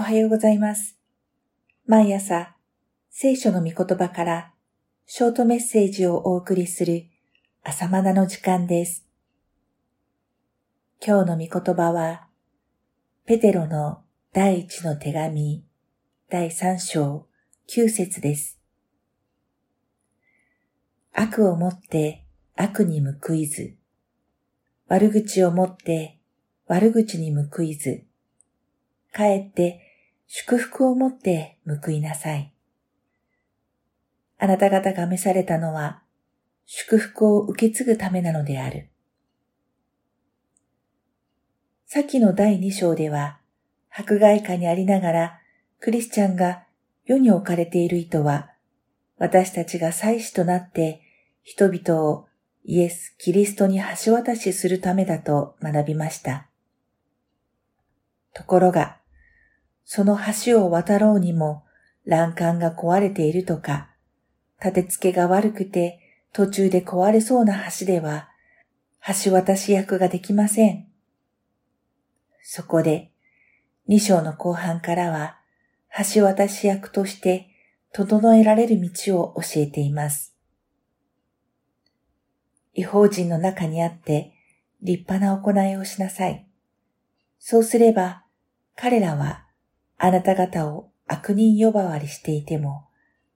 おはようございます。毎朝、聖書の御言葉からショートメッセージをお送りする朝マナの時間です。今日の御言葉は、ペテロの第一の手紙、第三章、九節です。悪をもって悪に報いず、悪口をもって悪口に報いず、かえって祝福をもって報いなさい。あなた方が召されたのは祝福を受け継ぐためなのである。先の第二章では、迫害下にありながらクリスチャンが世に置かれている意図は、私たちが祭司となって人々をイエス・キリストに橋渡しするためだと学びました。ところが、その橋を渡ろうにも欄干が壊れているとか、立て付けが悪くて途中で壊れそうな橋では、橋渡し役ができません。そこで、二章の後半からは、橋渡し役として整えられる道を教えています。違法人の中にあって立派な行いをしなさい。そうすれば、彼らはあなた方を悪人呼ばわりしていても、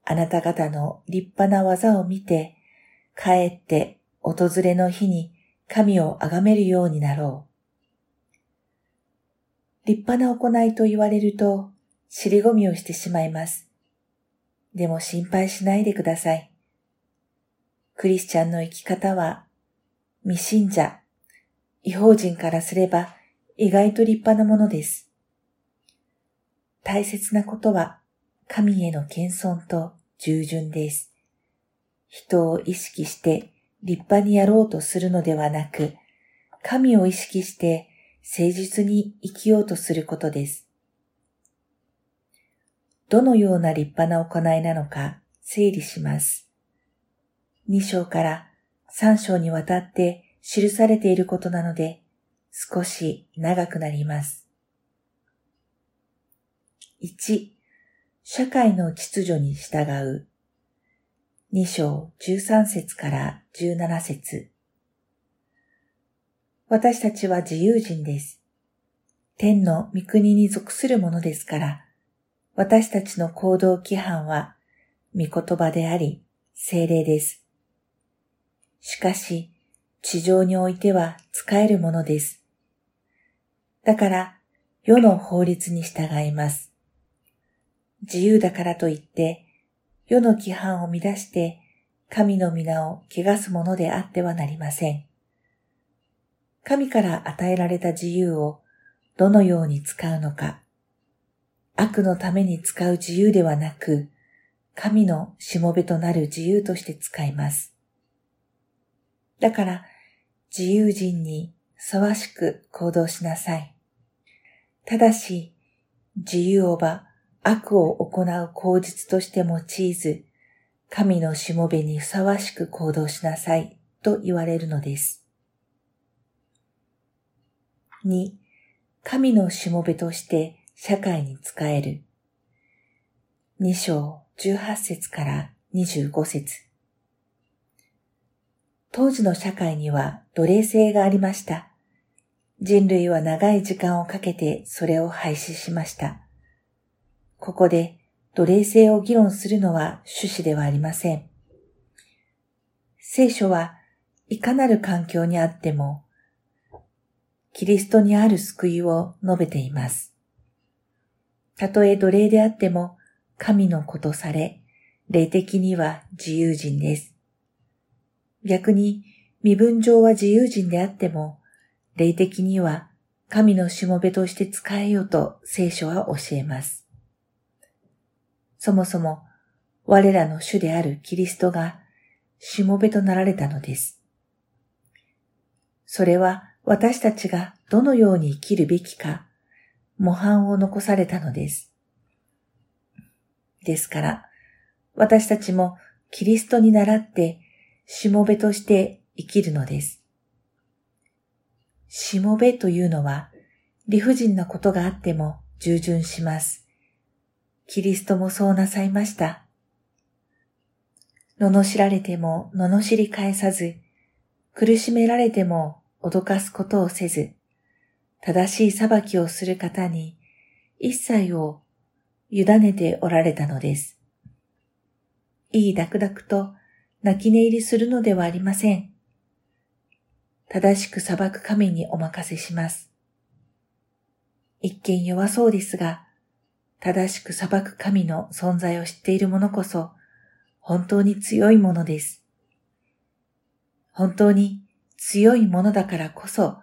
あなた方の立派な技を見て、かえって訪れの日に神を崇めるようになろう。立派な行いと言われると、尻込みをしてしまいます。でも心配しないでください。クリスチャンの生き方は、未信者、違法人からすれば意外と立派なものです。大切なことは神への謙遜と従順です。人を意識して立派にやろうとするのではなく、神を意識して誠実に生きようとすることです。どのような立派な行いなのか整理します。2章から3章にわたって記されていることなので、少し長くなります。1、社会の秩序に従う。2章13節から17節私たちは自由人です。天の御国に属するものですから、私たちの行動規範は、御言葉であり、精霊です。しかし、地上においては使えるものです。だから、世の法律に従います。自由だからといって、世の規範を乱して、神の皆を汚すものであってはなりません。神から与えられた自由をどのように使うのか、悪のために使う自由ではなく、神のしもべとなる自由として使います。だから、自由人にふさわしく行動しなさい。ただし、自由をば悪を行う口実として用いず、神のしもべにふさわしく行動しなさいと言われるのです。2、神のしもべとして社会に仕える。2章18節から25節当時の社会には奴隷制がありました。人類は長い時間をかけてそれを廃止しました。ここで奴隷制を議論するのは趣旨ではありません。聖書はいかなる環境にあっても、キリストにある救いを述べています。たとえ奴隷であっても神の子とされ、霊的には自由人です。逆に身分上は自由人であっても、霊的には神のしもべとして使えよと聖書は教えます。そもそも我らの主であるキリストがしもべとなられたのです。それは私たちがどのように生きるべきか模範を残されたのです。ですから、私たちもキリストに倣ってしもべとして生きるのです。しもべというのは理不尽なことがあっても従順します。キリストもそうなさいました。罵られても罵り返さず、苦しめられても脅かすことをせず、正しい裁きをする方に一切を委ねておられたのです。いい楽々と泣き寝入りするのではありません。正しく裁く神にお任せします。一見弱そうですが、正しく裁く神の存在を知っている者こそ、本当に強いものです。本当に強いものだからこそ、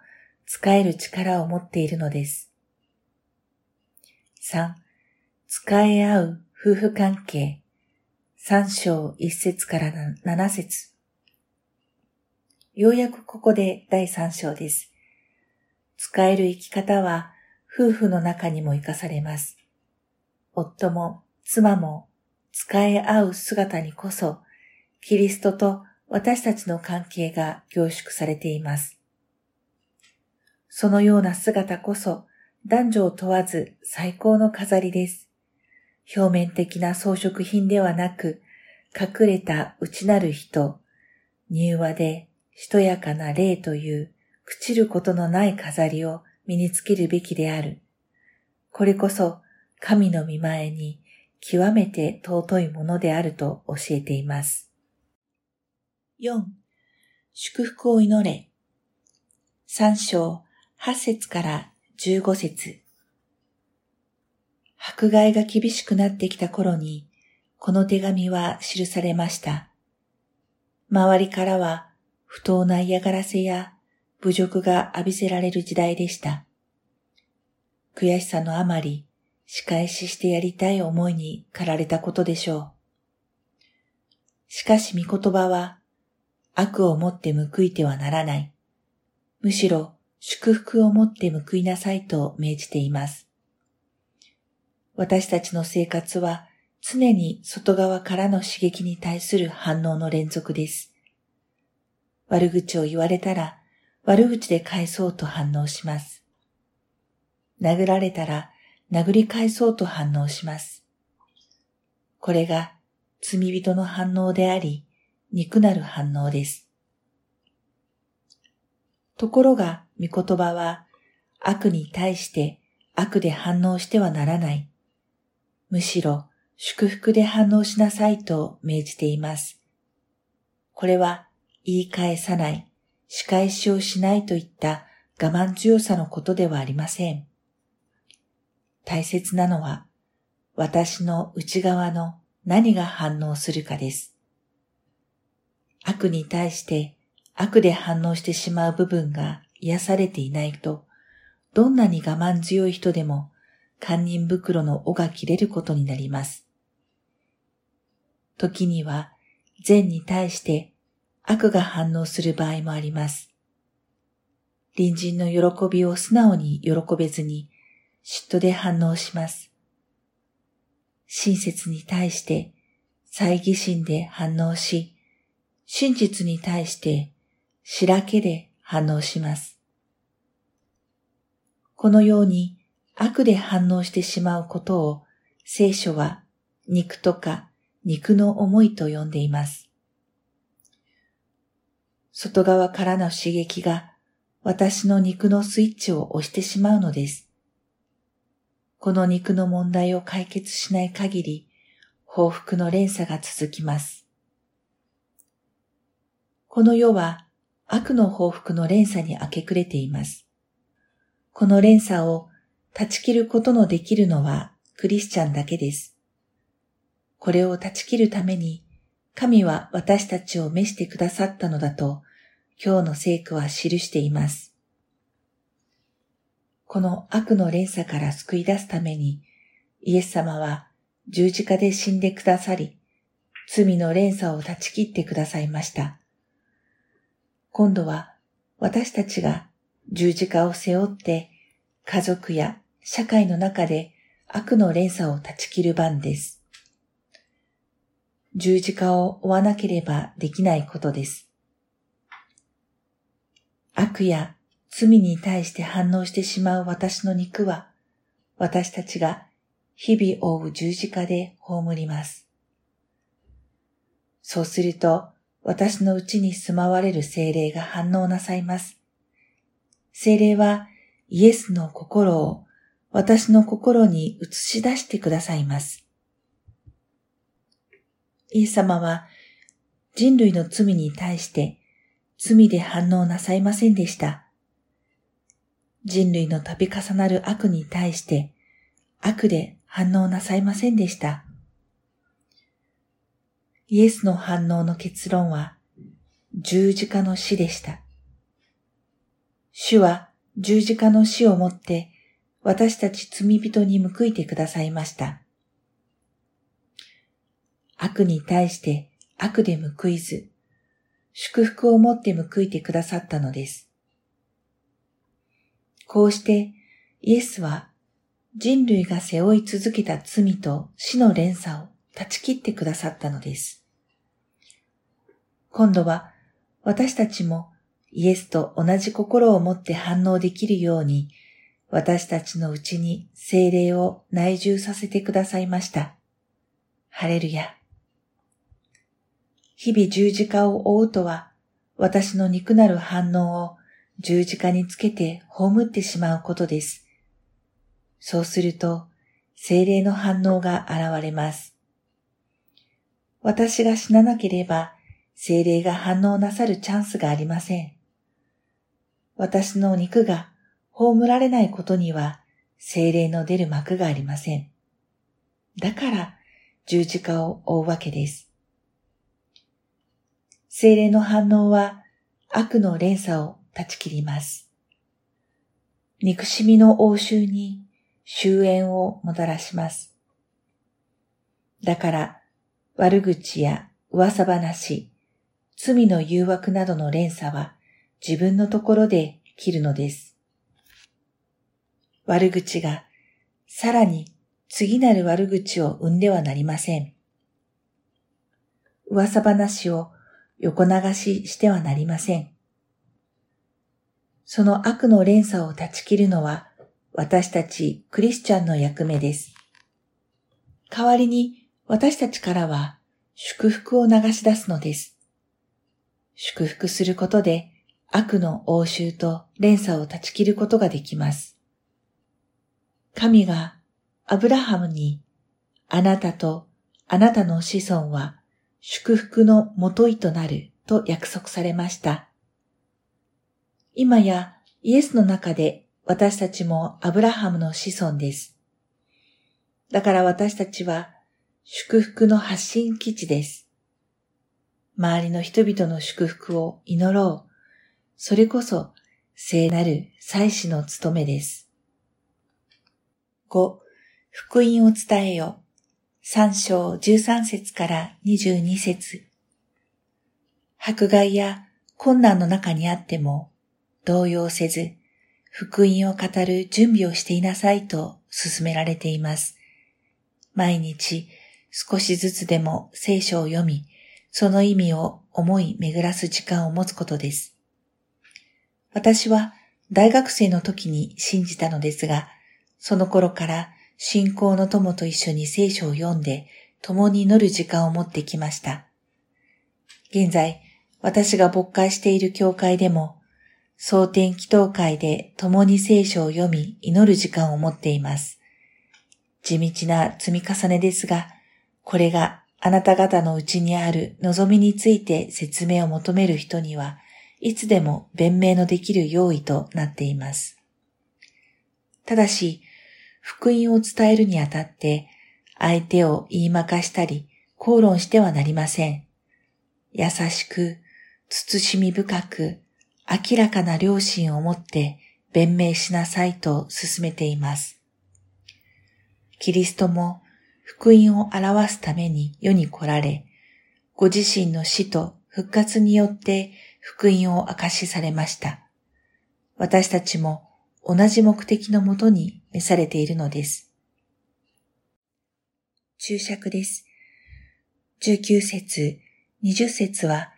使える力を持っているのです。3. 使え合う夫婦関係。3章1節から7節ようやくここで第3章です。使える生き方は夫婦の中にも活かされます。夫も妻も使え合う姿にこそ、キリストと私たちの関係が凝縮されています。そのような姿こそ男女を問わず最高の飾りです。表面的な装飾品ではなく、隠れた内なる人、柔和でしとやかな霊という朽ちることのない飾りを身につけるべきである。これこそ神の見前に極めて尊いものであると教えています。4. 祝福を祈れ。3章8節から15節迫害が厳しくなってきた頃に、この手紙は記されました。周りからは不当な嫌がらせや侮辱が浴びせられる時代でした。悔しさのあまり、仕返ししてやりたい思いに駆られたことでしょう。しかし御言葉は、悪をもって報いてはならない。むしろ祝福をもって報いなさいと命じています。私たちの生活は常に外側からの刺激に対する反応の連続です。悪口を言われたら悪口で返そうと反応します。殴られたら殴り返そうと反応します。これが罪人の反応であり、憎なる反応です。ところが、御言葉は悪に対して悪で反応してはならない。むしろ祝福で反応しなさいと命じています。これは言い返さない、仕返しをしないといった我慢強さのことではありません。大切なのは私の内側の何が反応するかです。悪に対して悪で反応してしまう部分が癒されていないと、どんなに我慢強い人でも、堪忍袋の尾が切れることになります。時には、善に対して悪が反応する場合もあります。隣人の喜びを素直に喜べずに、嫉妬で反応します。親切に対して猜疑心で反応し、真実に対して白けで反応します。このように悪で反応してしまうことを聖書は肉とか肉の思いと呼んでいます。外側からの刺激が私の肉のスイッチを押してしまうのです。この肉の問題を解決しない限り報復の連鎖が続きます。この世は悪の報復の連鎖に明け暮れています。この連鎖を断ち切ることのできるのはクリスチャンだけです。これを断ち切るために神は私たちを召してくださったのだと今日の聖句は記しています。この悪の連鎖から救い出すためにイエス様は十字架で死んでくださり、罪の連鎖を断ち切ってくださいました。今度は私たちが十字架を背負って家族や社会の中で悪の連鎖を断ち切る番です。十字架を追わなければできないことです。悪や罪に対して反応してしまう私の肉は、私たちが日々追う十字架で葬ります。そうすると、私のうちに住まわれる精霊が反応なさいます。精霊はイエスの心を私の心に映し出してくださいます。イエス様は人類の罪に対して罪で反応なさいませんでした。人類の度重なる悪に対して悪で反応なさいませんでした。イエスの反応の結論は十字架の死でした。主は十字架の死をもって私たち罪人に報いてくださいました。悪に対して悪で報いず、祝福をもって報いてくださったのです。こうしてイエスは人類が背負い続けた罪と死の連鎖を断ち切ってくださったのです。今度は私たちもイエスと同じ心を持って反応できるように、私たちのうちに精霊を内住させてくださいました。ハレルヤ。日々十字架を追うとは、私の肉なる反応を十字架につけて葬ってしまうことです。そうすると、精霊の反応が現れます。私が死ななければ、精霊が反応なさるチャンスがありません。私の肉が葬られないことには精霊の出る幕がありません。だから十字架を追うわけです。精霊の反応は悪の連鎖を断ち切ります。憎しみの応酬に終焉をもたらします。だから悪口や噂話、罪の誘惑などの連鎖は自分のところで切るのです。悪口がさらに次なる悪口を生んではなりません。噂話を横流ししてはなりません。その悪の連鎖を断ち切るのは私たちクリスチャンの役目です。代わりに私たちからは祝福を流し出すのです。祝福することで悪の応酬と連鎖を断ち切ることができます。神がアブラハムにあなたとあなたの子孫は祝福のもといとなると約束されました。今やイエスの中で私たちもアブラハムの子孫です。だから私たちは祝福の発信基地です。周りの人々の祝福を祈ろう。それこそ聖なる祭司の務めです。5、福音を伝えよ。3章13節から22節迫害や困難の中にあっても動揺せず、福音を語る準備をしていなさいと勧められています。毎日少しずつでも聖書を読み、その意味を思い巡らす時間を持つことです。私は大学生の時に信じたのですが、その頃から信仰の友と一緒に聖書を読んで共に祈る時間を持ってきました。現在、私が牧会している教会でも、蒼天祈祷会で共に聖書を読み祈る時間を持っています。地道な積み重ねですが、これがあなた方のうちにある望みについて説明を求める人には、いつでも弁明のできる用意となっています。ただし、福音を伝えるにあたって、相手を言いまかしたり、口論してはなりません。優しく、慎み深く、明らかな良心を持って弁明しなさいと進めています。キリストも福音を表すために世に来られ、ご自身の死と復活によって福音を明かしされました。私たちも同じ目的のもとに召されているのです。注釈です。19節、20節は、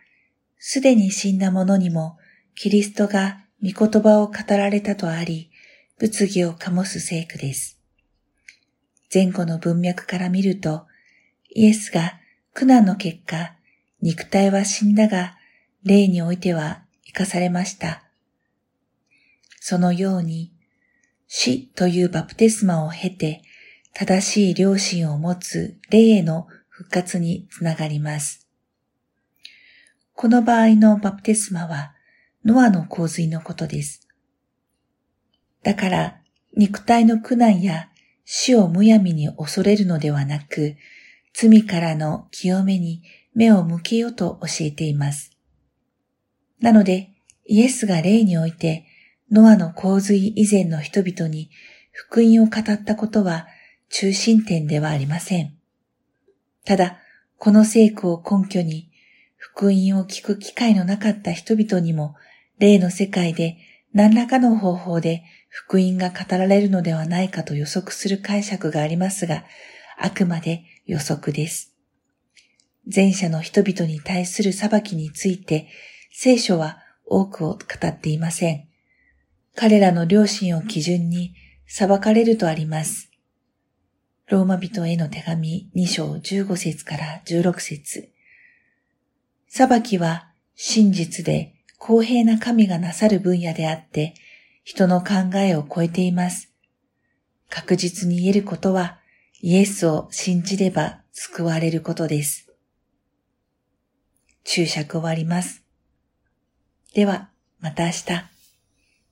すでに死んだ者にもキリストが御言葉を語られたとあり、物議を醸す聖句です。前後の文脈から見ると、イエスが苦難の結果、肉体は死んだが、霊においては生かされました。そのように、死というバプテスマを経て、正しい良心を持つ霊への復活につながります。この場合のバプテスマは、ノアの洪水のことです。だから、肉体の苦難や死をむやみに恐れるのではなく、罪からの清めに目を向けようと教えています。なので、イエスが霊において、ノアの洪水以前の人々に福音を語ったことは中心点ではありません。ただ、この聖句を根拠に、福音を聞く機会のなかった人々にも、霊の世界で何らかの方法で福音が語られるのではないかと予測する解釈がありますが、あくまで予測です。前者の人々に対する裁きについて、聖書は多くを語っていません。彼らの良心を基準に裁かれるとあります。ローマ人への手紙2章15節から16節裁きは真実で公平な神がなさる分野であって、人の考えを超えています。確実に言えることは、イエスを信じれば救われることです。注釈終わります。では、また明日。